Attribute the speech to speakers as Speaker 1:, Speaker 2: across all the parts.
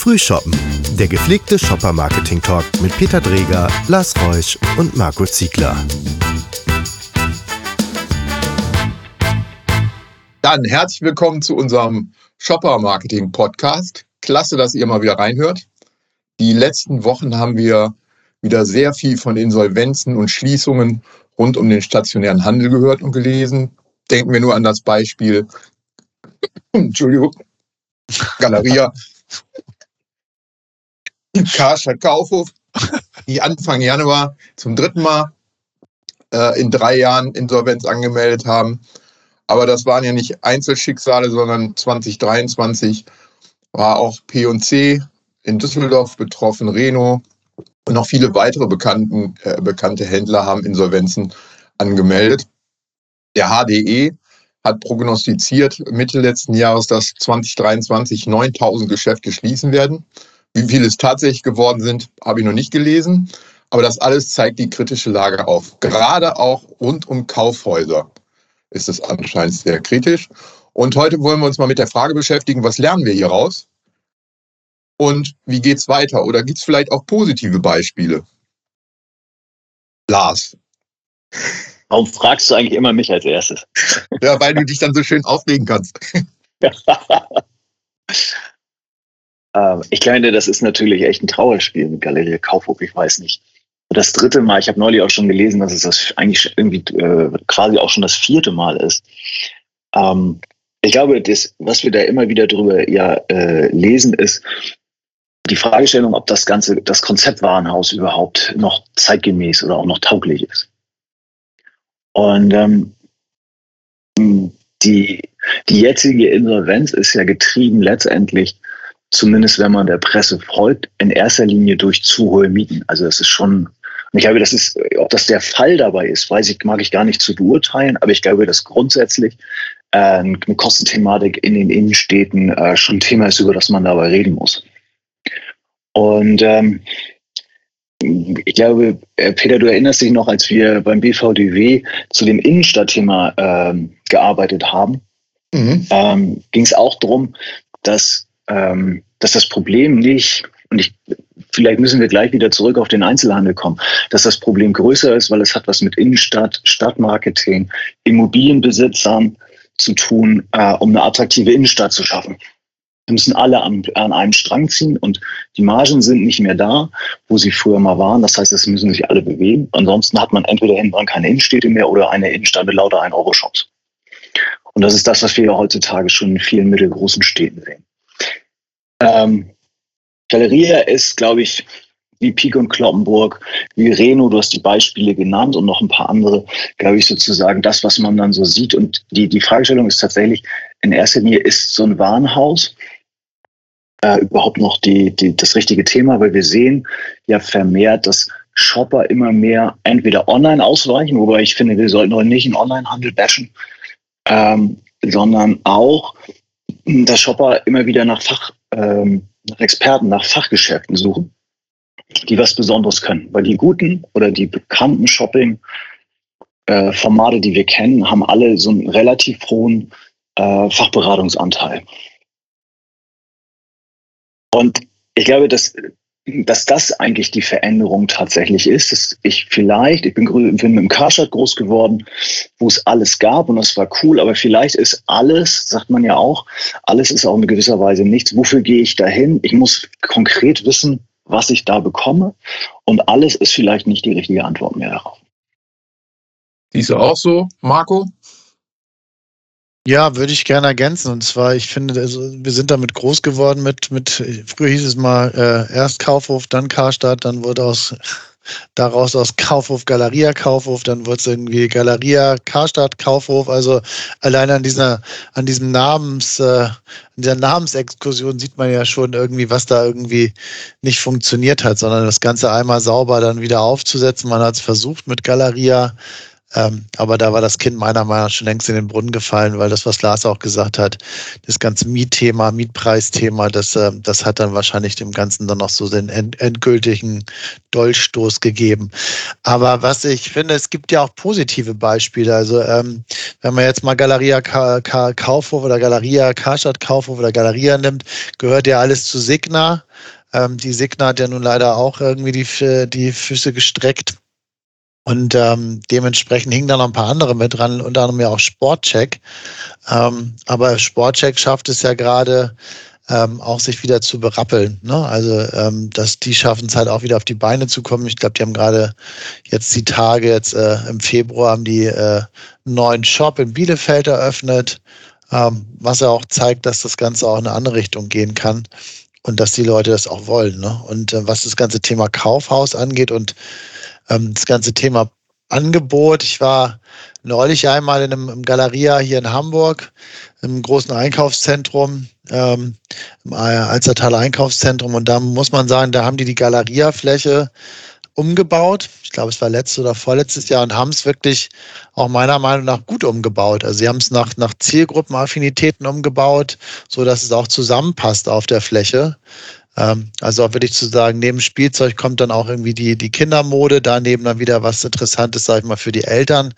Speaker 1: Frühshoppen, der gepflegte Shopper-Marketing-Talk mit Peter Dreger, Lars Reusch und Marco Ziegler.
Speaker 2: Dann herzlich willkommen zu unserem Shopper-Marketing-Podcast. Klasse, dass ihr mal wieder reinhört. Die letzten Wochen haben wir wieder sehr viel von Insolvenzen und Schließungen rund um den stationären Handel gehört und gelesen. Denken wir nur an das Beispiel, Entschuldigung, Galeria, Karstadt Kaufhof, die Anfang Januar zum dritten Mal äh, in drei Jahren Insolvenz angemeldet haben. Aber das waren ja nicht Einzelschicksale, sondern 2023 war auch P&C in Düsseldorf betroffen, Reno und noch viele weitere bekannten, äh, bekannte Händler haben Insolvenzen angemeldet. Der HDE hat prognostiziert Mitte letzten Jahres, dass 2023 9000 Geschäfte schließen werden. Wie viele es tatsächlich geworden sind, habe ich noch nicht gelesen. Aber das alles zeigt die kritische Lage auf. Gerade auch rund um Kaufhäuser ist es anscheinend sehr kritisch. Und heute wollen wir uns mal mit der Frage beschäftigen, was lernen wir hieraus? Und wie geht es weiter? Oder gibt es vielleicht auch positive Beispiele? Lars.
Speaker 3: Warum fragst du eigentlich immer mich als erstes?
Speaker 2: Ja, weil du dich dann so schön aufregen kannst.
Speaker 3: Ähm, ich glaube, das ist natürlich echt ein Trauerspiel mit Galerie Kaufhof. Ich weiß nicht. Das dritte Mal, ich habe neulich auch schon gelesen, dass es das eigentlich irgendwie äh, quasi auch schon das vierte Mal ist. Ähm, ich glaube, das, was wir da immer wieder drüber ja, äh, lesen, ist die Fragestellung, ob das ganze, das Konzept Warenhaus überhaupt noch zeitgemäß oder auch noch tauglich ist. Und ähm, die, die jetzige Insolvenz ist ja getrieben letztendlich, zumindest wenn man der Presse folgt, in erster Linie durch zu hohe Mieten. Also das ist schon, und ich glaube, das ist, ob das der Fall dabei ist, weiß ich, mag ich gar nicht zu beurteilen, aber ich glaube, dass grundsätzlich äh, eine Kostenthematik in den Innenstädten äh, schon ein Thema ist, über das man dabei reden muss. Und ähm, ich glaube, äh, Peter, du erinnerst dich noch, als wir beim BVDW zu dem Innenstadtthema ähm, gearbeitet haben, mhm. ähm, ging es auch darum, dass, ähm, dass das Problem nicht, und ich, vielleicht müssen wir gleich wieder zurück auf den Einzelhandel kommen, dass das Problem größer ist, weil es hat was mit Innenstadt, Stadtmarketing, Immobilienbesitzern zu tun, äh, um eine attraktive Innenstadt zu schaffen. Wir müssen alle an, an einem Strang ziehen und die Margen sind nicht mehr da, wo sie früher mal waren. Das heißt, es müssen sich alle bewegen. Ansonsten hat man entweder hinten dran keine Innenstädte mehr oder eine Innenstadt mit lauter 1-Euro-Shops. Und das ist das, was wir ja heutzutage schon in vielen mittelgroßen Städten sehen. Ähm, Galeria ist, glaube ich, wie Pik und Kloppenburg, wie Reno, du hast die Beispiele genannt und noch ein paar andere, glaube ich, sozusagen das, was man dann so sieht. Und die, die Fragestellung ist tatsächlich, in erster Linie ist so ein Warenhaus äh, überhaupt noch die, die, das richtige Thema, weil wir sehen ja vermehrt, dass Shopper immer mehr entweder online ausweichen, wobei ich finde, wir sollten heute nicht in Onlinehandel bashen, ähm, sondern auch, dass Shopper immer wieder nach Fach, ähm, nach Experten, nach Fachgeschäften suchen, die was Besonderes können. Weil die guten oder die bekannten Shopping-Formate, äh, die wir kennen, haben alle so einen relativ hohen äh, Fachberatungsanteil. Und ich glaube, dass, dass das eigentlich die Veränderung tatsächlich ist. Dass ich vielleicht, ich bin, bin mit dem Karstadt groß geworden, wo es alles gab und das war cool, aber vielleicht ist alles, sagt man ja auch, alles ist auch in gewisser Weise nichts. Wofür gehe ich dahin? Ich muss konkret wissen, was ich da bekomme und alles ist vielleicht nicht die richtige Antwort mehr darauf.
Speaker 2: Siehst du auch so, Marco?
Speaker 4: Ja, würde ich gerne ergänzen. Und zwar, ich finde, also, wir sind damit groß geworden mit, mit früher hieß es mal äh, erst Kaufhof, dann Karstadt, dann wurde aus daraus aus Kaufhof Galeria Kaufhof, dann wurde es irgendwie Galeria Karstadt Kaufhof. Also allein an dieser, an diesem Namens, äh, an dieser Namensexkursion sieht man ja schon irgendwie, was da irgendwie nicht funktioniert hat, sondern das Ganze einmal sauber dann wieder aufzusetzen. Man hat es versucht mit Galeria Ähm, aber da war das Kind meiner Meinung nach schon längst in den Brunnen gefallen, weil das, was Lars auch gesagt hat, das ganze Mietthema, Mietpreisthema, das, äh, das hat dann wahrscheinlich dem Ganzen dann noch so den end endgültigen Dolchstoß gegeben. Aber was ich finde, es gibt ja auch positive Beispiele. Also ähm, wenn man jetzt mal Galeria Ka Ka Kaufhof oder Galeria Karstadt Kaufhof oder Galeria nimmt, gehört ja alles zu Signa. Ähm, die Signa hat ja nun leider auch irgendwie die, die Füße gestreckt. Und ähm, dementsprechend hingen da noch ein paar andere mit dran, unter anderem ja auch Sportcheck. Ähm, aber Sportcheck schafft es ja gerade ähm, auch sich wieder zu berappeln. Ne? Also ähm, dass die schaffen es halt auch wieder auf die Beine zu kommen. Ich glaube, die haben gerade jetzt die Tage, jetzt äh, im Februar haben die äh, einen neuen Shop in Bielefeld eröffnet, ähm, was ja auch zeigt, dass das Ganze auch in eine andere Richtung gehen kann und dass die Leute das auch wollen. Ne? Und äh, was das ganze Thema Kaufhaus angeht und ähm, das ganze Thema Angebot. Ich war neulich einmal in einem Galeria hier in Hamburg, im großen Einkaufszentrum, ähm, im Alzertaler Einkaufszentrum. Und da muss man sagen, da haben die die Galeria-Fläche umgebaut. Ich glaube, es war letztes oder vorletztes Jahr und haben es wirklich auch meiner Meinung nach gut umgebaut. Also sie haben es nach, nach Zielgruppenaffinitäten umgebaut, so dass es auch zusammenpasst auf der Fläche. Ähm, also auch wirklich zu sagen, neben Spielzeug kommt dann auch irgendwie die, die Kindermode, daneben dann wieder was Interessantes, sag ich mal, für die Eltern.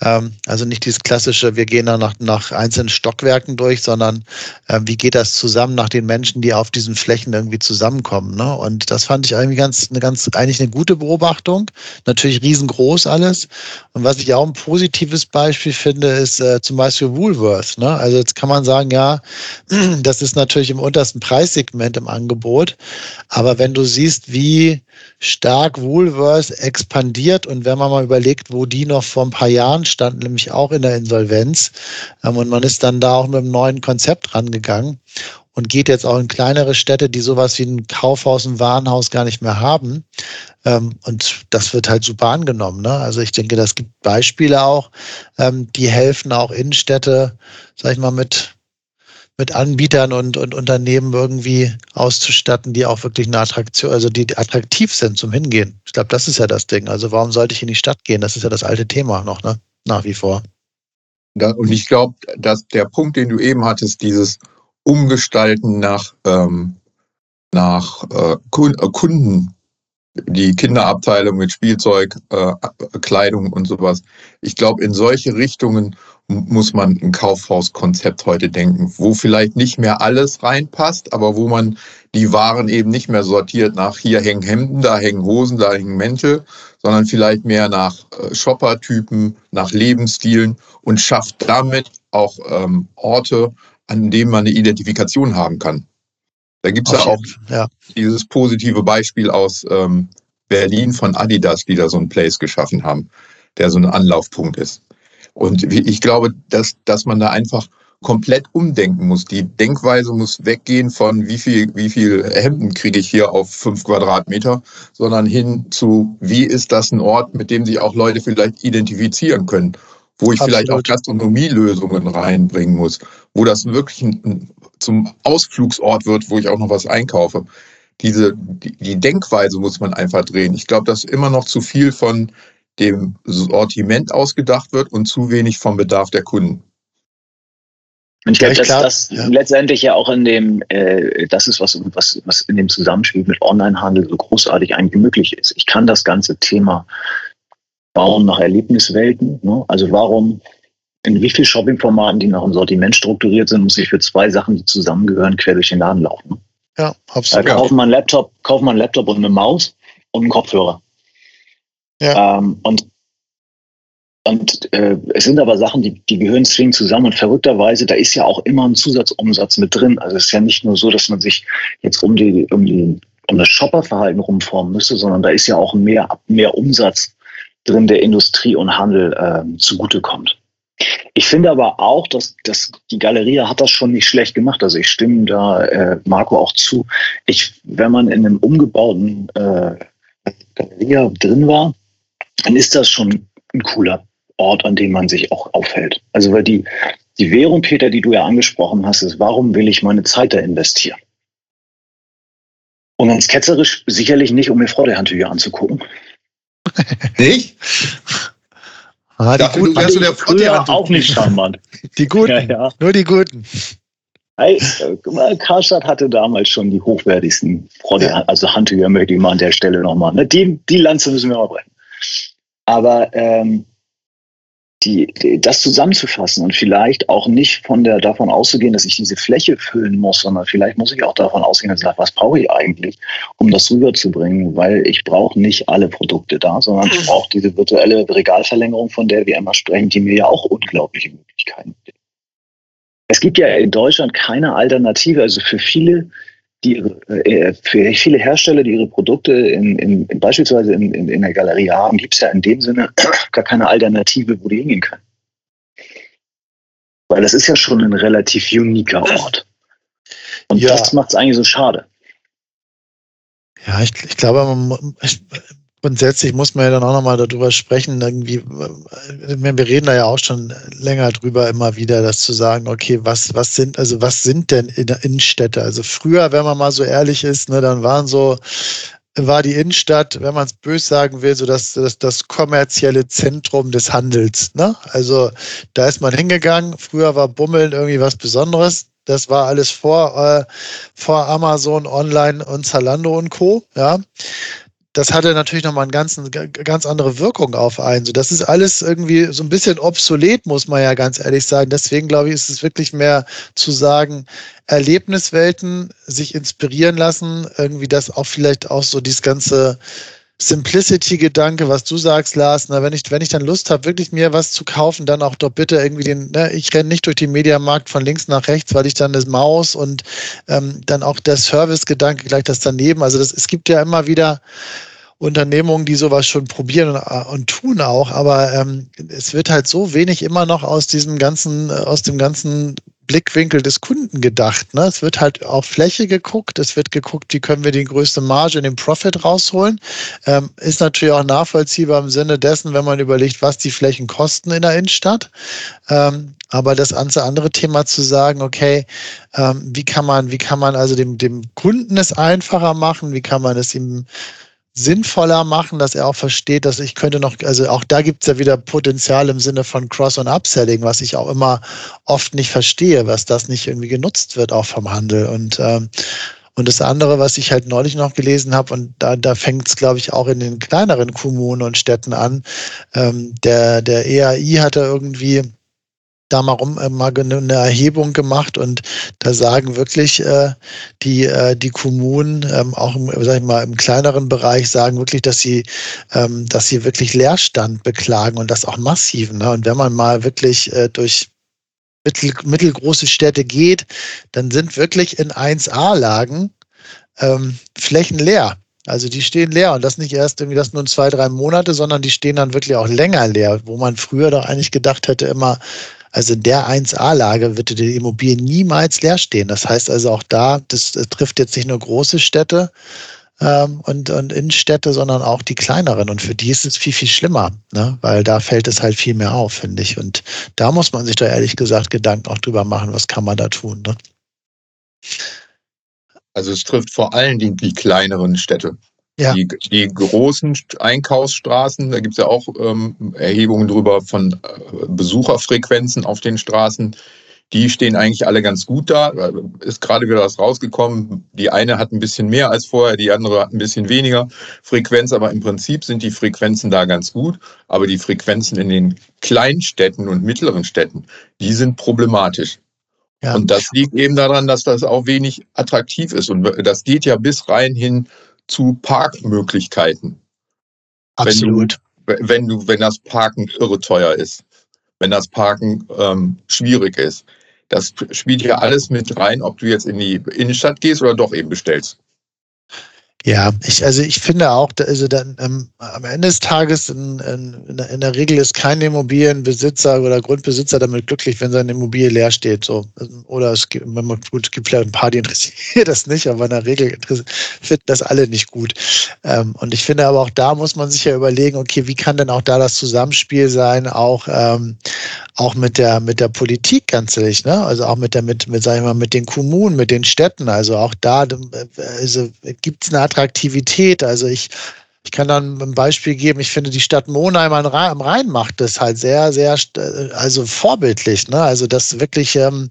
Speaker 4: Ähm, also nicht dieses klassische, wir gehen dann nach, nach einzelnen Stockwerken durch, sondern äh, wie geht das zusammen nach den Menschen, die auf diesen Flächen irgendwie zusammenkommen. Ne? Und das fand ich irgendwie ganz, eine ganz, eigentlich eine gute Beobachtung. Natürlich riesengroß alles. Und was ich auch ein positives Beispiel finde, ist äh, zum Beispiel Woolworth. Ne? Also jetzt kann man sagen, ja, das ist natürlich im untersten Preissegment im Angebot. Angebot. Aber wenn du siehst, wie stark Woolworth expandiert und wenn man mal überlegt, wo die noch vor ein paar Jahren standen, nämlich auch in der Insolvenz, ähm, und man ist dann da auch mit einem neuen Konzept rangegangen und geht jetzt auch in kleinere Städte, die sowas wie ein Kaufhaus, ein Warenhaus gar nicht mehr haben. Ähm, und das wird halt super angenommen. Ne? Also ich denke, das gibt Beispiele auch, ähm, die helfen auch Innenstädte, sag ich mal, mit mit Anbietern und, und Unternehmen irgendwie auszustatten, die auch wirklich eine Attraktion, also die attraktiv sind zum Hingehen. Ich glaube, das ist ja das Ding. Also warum sollte ich in die Stadt gehen? Das ist ja das alte Thema noch, ne? Nach wie vor.
Speaker 2: und ich glaube, dass der Punkt, den du eben hattest, dieses Umgestalten nach, ähm, nach äh, Kunden die Kinderabteilung mit Spielzeug, äh, Kleidung und sowas. Ich glaube, in solche Richtungen muss man ein Kaufhauskonzept heute denken, wo vielleicht nicht mehr alles reinpasst, aber wo man die Waren eben nicht mehr sortiert nach hier hängen Hemden, da hängen Hosen, da hängen Mäntel, sondern vielleicht mehr nach äh, Shoppertypen, nach Lebensstilen und schafft damit auch ähm, Orte, an denen man eine Identifikation haben kann. Da gibt es ja auch ja. dieses positive Beispiel aus ähm, Berlin von Adidas, die da so einen Place geschaffen haben, der so ein Anlaufpunkt ist. Und ich glaube, dass, dass man da einfach komplett umdenken muss. Die Denkweise muss weggehen von wie viel, wie viel Hemden kriege ich hier auf fünf Quadratmeter, sondern hin zu, wie ist das ein Ort, mit dem sich auch Leute vielleicht identifizieren können, wo ich Absolut. vielleicht auch Gastronomielösungen reinbringen muss, wo das wirklich ein, zum Ausflugsort wird, wo ich auch noch was einkaufe. Diese, die, die Denkweise muss man einfach drehen. Ich glaube, dass immer noch zu viel von dem Sortiment ausgedacht wird und zu wenig vom Bedarf der Kunden.
Speaker 3: Und ich glaube, dass das ja. letztendlich ja auch in dem, äh, das ist was, was, was in dem Zusammenspiel mit Onlinehandel so großartig eigentlich möglich ist. Ich kann das ganze Thema bauen nach Erlebniswelten. Ne? Also warum in wie vielen Shoppingformaten, die nach einem Sortiment strukturiert sind, muss ich für zwei Sachen, die zusammengehören, quer durch den Laden laufen. Ja, absolut. Da kauft man einen Laptop, kauft man einen Laptop und eine Maus und einen Kopfhörer. Ähm, und und äh, es sind aber Sachen, die, die gehören zwingend zusammen. Und verrückterweise, da ist ja auch immer ein Zusatzumsatz mit drin. Also es ist ja nicht nur so, dass man sich jetzt um die, um die, um das Shopperverhalten rumformen müsste, sondern da ist ja auch mehr, mehr Umsatz drin, der Industrie und Handel äh, zugutekommt. Ich finde aber auch, dass, dass die Galerie hat das schon nicht schlecht gemacht. Also ich stimme da äh, Marco auch zu. Ich, wenn man in einem umgebauten äh, Galerie drin war, dann ist das schon ein cooler Ort, an dem man sich auch aufhält. Also weil die, die Währung, Peter, die du ja angesprochen hast, ist, warum will ich meine Zeit da investieren? Und ganz ketzerisch sicherlich nicht, um mir Freudehandtücher anzugucken.
Speaker 2: Nicht?
Speaker 4: Ah, die
Speaker 2: Dachte,
Speaker 4: guten,
Speaker 2: du wärst so der
Speaker 3: Früher
Speaker 2: Früher
Speaker 3: auch nicht charmant.
Speaker 4: die guten,
Speaker 3: Ja, ja.
Speaker 4: nur die guten.
Speaker 3: Hey, äh, guck mal, Karstadt hatte damals schon die hochwertigsten Freude,
Speaker 4: Ja.
Speaker 3: also Handtücher möchte ich mal an der Stelle nochmal. Ne? Die, die Lanze müssen wir mal brechen. Aber ähm, die, die, das zusammenzufassen und vielleicht auch nicht von der, davon auszugehen, dass ich diese Fläche füllen muss, sondern vielleicht muss ich auch davon ausgehen, dass ich sage, was brauche ich eigentlich, um das rüberzubringen, weil ich brauche nicht alle Produkte da, sondern ich brauche diese virtuelle Regalverlängerung, von der wir immer sprechen, die mir ja auch unglaubliche Möglichkeiten gibt. Es gibt ja in Deutschland keine Alternative, also für viele, die, äh, für viele Hersteller, die ihre Produkte in, in, in beispielsweise in, in, in der Galerie haben, gibt es ja in dem Sinne gar keine Alternative, wo die hingehen können. Weil das ist ja schon ein relativ uniker Ort. Und
Speaker 4: Ja.
Speaker 3: das macht es eigentlich so schade.
Speaker 4: Ja, ich, ich glaube, man, ich, grundsätzlich muss man ja dann auch nochmal darüber sprechen, irgendwie, äh, wir reden da ja auch schon länger drüber immer wieder, das zu sagen, okay, was, was sind, also was sind denn Innenstädte? Also früher, wenn man mal so ehrlich ist, ne, dann waren so, war die Innenstadt, wenn man es bös sagen will, so das, das, das kommerzielle Zentrum des Handels. Ne? Also da ist man hingegangen. Früher war Bummeln irgendwie was Besonderes. Das war alles vor, äh, vor Amazon, Online und Zalando und Co. Ja. Das hatte natürlich nochmal eine ganz, ganz andere Wirkung auf einen. So, das ist alles irgendwie so ein bisschen obsolet, muss man ja ganz ehrlich sagen. Deswegen glaube ich, ist es wirklich mehr zu sagen, Erlebniswelten sich inspirieren lassen, irgendwie das auch vielleicht auch so dieses ganze Simplicity-Gedanke, was du sagst, Lars, na, wenn ich, wenn ich dann Lust habe, wirklich mir was zu kaufen, dann auch doch bitte irgendwie den, ne, ich renne nicht durch den Mediamarkt von links nach rechts, weil ich dann das Maus und ähm, dann auch der Service-Gedanke gleich das daneben. Also das, es gibt ja immer wieder Unternehmungen, die sowas schon probieren und, und tun auch, aber ähm, es wird halt so wenig immer noch aus diesem ganzen, äh, aus dem ganzen Blickwinkel des Kunden gedacht. Ne? Es wird halt auf Fläche geguckt, es wird geguckt, wie können wir die größte Marge in den Profit rausholen. Ähm, ist natürlich auch nachvollziehbar im Sinne dessen, wenn man überlegt, was die Flächen kosten in der Innenstadt. Ähm, aber das ganze andere Thema zu sagen, okay, ähm, wie kann man, wie kann man also dem, dem Kunden es einfacher machen, wie kann man es ihm sinnvoller machen, dass er auch versteht, dass ich könnte noch, also auch da gibt es ja wieder Potenzial im Sinne von Cross- und Upselling, was ich auch immer oft nicht verstehe, was das nicht irgendwie genutzt wird, auch vom Handel. Und, ähm, und das andere, was ich halt neulich noch gelesen habe, und da, da fängt es, glaube ich, auch in den kleineren Kommunen und Städten an, ähm, der, der EAI hat da irgendwie da mal rum äh, mal eine Erhebung gemacht und da sagen wirklich äh, die äh, die Kommunen ähm, auch im, sag ich mal im kleineren Bereich sagen wirklich, dass sie ähm, dass sie wirklich Leerstand beklagen und das auch massiv. Ne? Und wenn man mal wirklich äh, durch mittel, mittelgroße Städte geht, dann sind wirklich in 1A-Lagen ähm, Flächen leer. Also die stehen leer und das nicht erst irgendwie das nur zwei, drei Monate, sondern die stehen dann wirklich auch länger leer, wo man früher doch eigentlich gedacht hätte immer, also in der 1A-Lage wird die Immobilie niemals leer stehen. Das heißt also auch da, das, das trifft jetzt nicht nur große Städte ähm, und, und Innenstädte, sondern auch die kleineren. Und für die ist es viel, viel schlimmer, ne? weil da fällt es halt viel mehr auf, finde ich. Und da muss man sich da ehrlich gesagt Gedanken auch drüber machen, was kann man da tun. Ne?
Speaker 2: Also es trifft vor allen Dingen die kleineren Städte.
Speaker 4: Ja.
Speaker 2: Die, die großen Einkaufsstraßen, da gibt es ja auch ähm, Erhebungen drüber von äh, Besucherfrequenzen auf den Straßen. Die stehen eigentlich alle ganz gut da. Da Ist gerade wieder was rausgekommen. Die eine hat ein bisschen mehr als vorher, die andere hat ein bisschen weniger Frequenz, aber im Prinzip sind die Frequenzen da ganz gut. Aber die Frequenzen in den Kleinstädten und mittleren Städten, die sind problematisch.
Speaker 4: Ja.
Speaker 2: Und das liegt eben daran, dass das auch wenig attraktiv ist. Und das geht ja bis rein hin zu Parkmöglichkeiten.
Speaker 4: Absolut.
Speaker 2: Wenn du, wenn du, wenn das Parken irre teuer ist, wenn das Parken ähm, schwierig ist. Das spielt ja alles mit rein, ob du jetzt in die Innenstadt gehst oder doch eben bestellst.
Speaker 4: Ja, ich, also ich finde auch, also dann ähm, am Ende des Tages in, in, in der- Regel ist kein Immobilienbesitzer oder Grundbesitzer damit glücklich, wenn seine Immobilie leer steht. So. Oder es gibt, gut, es gibt vielleicht ein paar, die interessiert das nicht, aber in der Regel finden das alle nicht gut. Ähm, und ich finde aber auch da muss man sich ja überlegen, okay, wie kann denn auch da das Zusammenspiel sein, auch, ähm, auch mit der, mit der Politik ganz ehrlich, ne? Also auch mit der, mit, mit, sag ich mal, mit den Kommunen, mit den Städten. Also auch da, äh, also gibt es eine Attraktivität. Also ich Ich kann dann ein Beispiel geben. Ich finde, die Stadt Monheim am Rhein macht das halt sehr, sehr, also vorbildlich. Ne? Also das wirklich, ähm,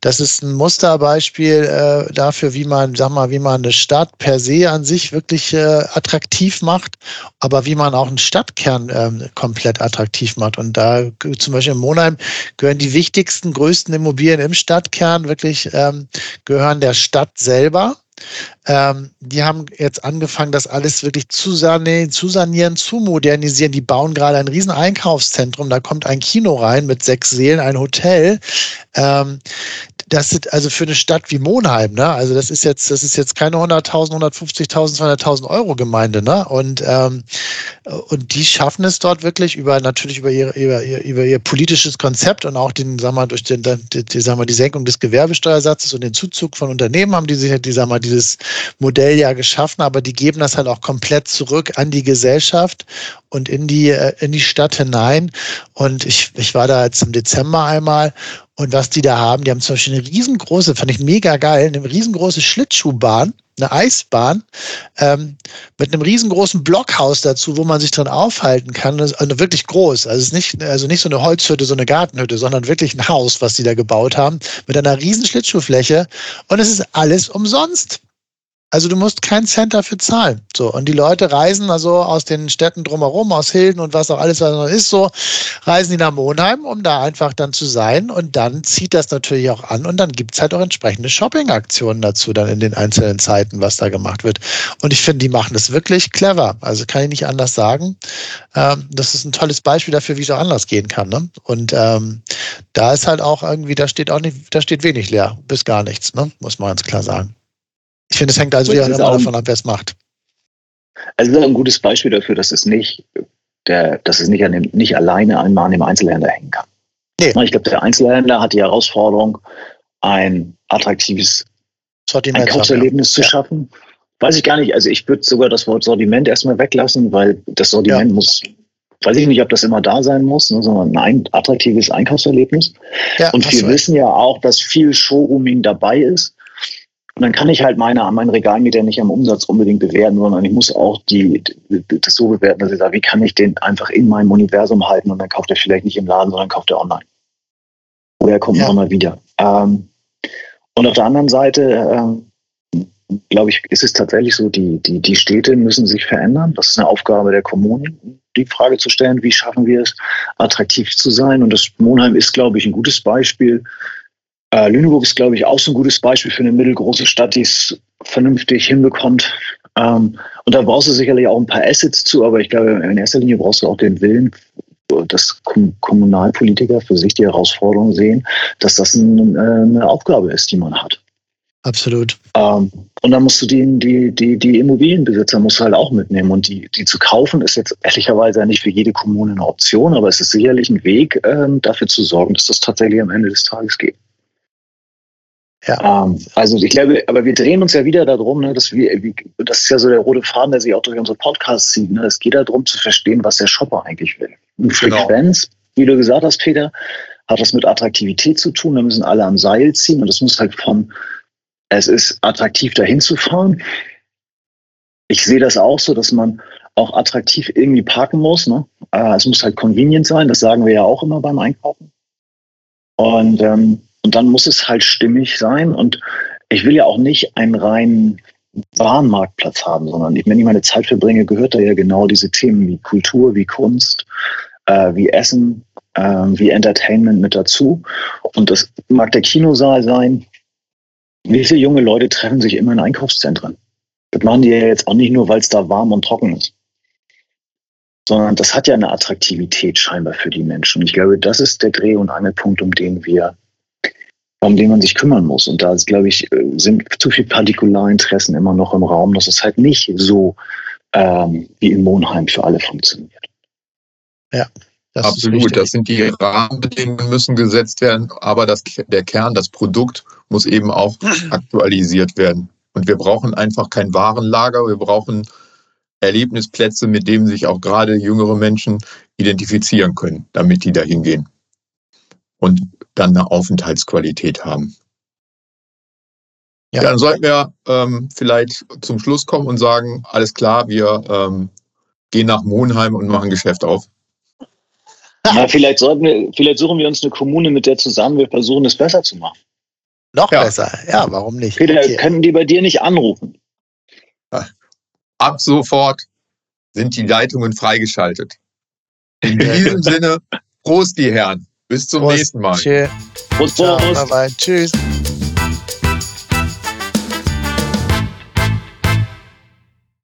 Speaker 4: das ist ein Musterbeispiel äh, dafür, wie man, sag mal, wie man eine Stadt per se an sich wirklich äh, attraktiv macht, aber wie man auch einen Stadtkern ähm, komplett attraktiv macht. Und da zum Beispiel in Monheim gehören die wichtigsten, größten Immobilien im Stadtkern wirklich ähm, gehören der Stadt selber. Ähm, die haben jetzt angefangen, das alles wirklich zu sanieren, zu sanieren, zu modernisieren. Die bauen gerade ein riesen Einkaufszentrum. Da kommt ein Kino rein mit sechs Seelen, ein Hotel. Ähm, das ist also für eine Stadt wie Monheim, ne? Also das ist jetzt, das ist jetzt keine 100.000, 150.000, 200.000 Euro Gemeinde, ne? Und ähm, und die schaffen es dort wirklich über natürlich über ihr über ihr, über ihr politisches Konzept und auch den, sagen wir mal, durch den, die, die, sagen wir, die Senkung des Gewerbesteuersatzes und den Zuzug von Unternehmen haben die sich, die sagen wir, dieses Modell ja geschaffen, aber die geben das halt auch komplett zurück an die Gesellschaft und in die äh, in die Stadt hinein. Und ich ich war da jetzt im Dezember einmal und was die da haben, die haben zum Beispiel eine riesengroße, fand ich mega geil, eine riesengroße Schlittschuhbahn, eine Eisbahn ähm, mit einem riesengroßen Blockhaus dazu, wo man sich drin aufhalten kann. Das also wirklich groß. Also es ist nicht, also nicht so eine Holzhütte, so eine Gartenhütte, sondern wirklich ein Haus, was die da gebaut haben, mit einer riesen Schlittschuhfläche. Und es ist alles umsonst. Also du musst keinen Cent dafür zahlen. So. Und die Leute reisen also aus den Städten drumherum, aus Hilden und was auch alles was noch ist, so, reisen die nach Monheim, um da einfach dann zu sein. Und dann zieht das natürlich auch an und dann gibt's halt auch entsprechende Shopping-Aktionen dazu, dann in den einzelnen Zeiten, was da gemacht wird. Und ich finde, die machen das wirklich clever. Also kann ich nicht anders sagen. Ähm, das ist ein tolles Beispiel dafür, wie es auch anders gehen kann. Ne? Und ähm, da ist halt auch irgendwie, da steht auch nicht, da steht wenig leer, bis gar nichts, ne? muss man ganz klar sagen. Ich finde, es hängt also wieder immer davon ab, wer es macht.
Speaker 3: Also das ist ein gutes Beispiel dafür, dass es nicht, der, dass es nicht, an dem, nicht alleine einmal an dem Einzelhändler hängen kann. Nee. Ich glaube, der Einzelhändler hat die Herausforderung, ein attraktives Sortiment Einkaufserlebnis zu ja. schaffen. Weiß ich gar nicht. Also ich würde sogar das Wort Sortiment erstmal weglassen, weil das Sortiment ja. muss, weiß ich nicht, ob das immer da sein muss, ne, sondern ein attraktives Einkaufserlebnis. Ja, und wir wissen ja auch, dass viel Showrooming dabei ist. Und dann kann ich halt meine, mein Regalmeter nicht am Umsatz unbedingt bewerten, sondern ich muss auch die, das so bewerten, dass ich sage, wie kann ich den einfach in meinem Universum halten und dann kauft er vielleicht nicht im Laden, sondern kauft er online. Oder er kommt ja. nochmal wieder. Ähm, und auf der anderen Seite, ähm, glaube ich, ist es tatsächlich so, die, die, die Städte müssen sich verändern. Das ist eine Aufgabe der Kommunen, die Frage zu stellen, wie schaffen wir es, attraktiv zu sein. Und das Monheim ist, glaube ich, ein gutes Beispiel äh, Lüneburg ist, glaube ich, auch so ein gutes Beispiel für eine mittelgroße Stadt, die es vernünftig hinbekommt. Ähm, und da brauchst du sicherlich auch ein paar Assets zu, aber ich glaube, in erster Linie brauchst du auch den Willen, dass Kommunalpolitiker für sich die Herausforderung sehen, dass das ein, äh, eine Aufgabe ist, die man hat.
Speaker 4: Absolut.
Speaker 3: Ähm, und dann musst du die, die, die, die Immobilienbesitzer musst du halt auch mitnehmen. Und die, die zu kaufen, ist jetzt ehrlicherweise nicht für jede Kommune eine Option, aber es ist sicherlich ein Weg, ähm, dafür zu sorgen, dass das tatsächlich am Ende des Tages geht. Ja. Ähm, also ich glaube, aber wir drehen uns ja wieder darum, ne, dass wir, das ist ja so der rote Faden, der sich auch durch unsere Podcasts zieht. Ne? Es geht darum zu verstehen, was der Shopper eigentlich will. Und genau. Frequenz, wie du gesagt hast, Peter, hat das mit Attraktivität zu tun. Da müssen alle am Seil ziehen und es muss halt von, es ist attraktiv dahin zu fahren. Ich sehe das auch so, dass man auch attraktiv irgendwie parken muss. Ne? Äh, es muss halt convenient sein, das sagen wir ja auch immer beim Einkaufen. Und ähm, und dann muss es halt stimmig sein. Und ich will ja auch nicht einen reinen Warenmarktplatz haben, sondern wenn ich meine Zeit verbringe, gehört da ja genau diese Themen wie Kultur, wie Kunst, äh, wie Essen, äh, wie Entertainment mit dazu. Und das mag der Kinosaal sein. Wie viele junge Leute treffen sich immer in Einkaufszentren? Das machen die ja jetzt auch nicht nur, weil es da warm und trocken ist sondern das hat ja eine Attraktivität scheinbar für die Menschen. Und ich glaube, das ist der Dreh- und Angelpunkt, um den wir um den man sich kümmern muss. Und da, glaube ich, sind zu viele Partikularinteressen immer noch im Raum, dass es halt nicht so ähm, wie in Monheim für alle funktioniert.
Speaker 2: Ja. Das Absolut, das sind die Rahmenbedingungen müssen gesetzt werden, aber das, der Kern, das Produkt muss eben auch aktualisiert werden. Und wir brauchen einfach kein Warenlager, wir brauchen Erlebnisplätze, mit denen sich auch gerade jüngere Menschen identifizieren können, damit die da hingehen. Und dann eine Aufenthaltsqualität haben. Ja, dann sollten wir ähm, vielleicht zum Schluss kommen und sagen, alles klar, wir ähm, gehen nach Monheim und machen Geschäft auf.
Speaker 3: Ja, vielleicht, sollten wir, vielleicht suchen wir uns eine Kommune, mit der zusammen wir versuchen, es besser zu machen.
Speaker 4: Noch
Speaker 2: Ja.
Speaker 4: besser. Ja, warum nicht?
Speaker 3: Peter,
Speaker 4: Okay.
Speaker 3: könnten die bei dir nicht anrufen?
Speaker 2: Ab sofort sind die Leitungen freigeschaltet. In diesem Sinne, Prost, die Herren. Bis zum
Speaker 4: Prost.
Speaker 2: nächsten Mal.
Speaker 4: Tschö.
Speaker 3: Prost,
Speaker 4: Ciao,
Speaker 3: Prost.
Speaker 4: bye bye. Tschüss.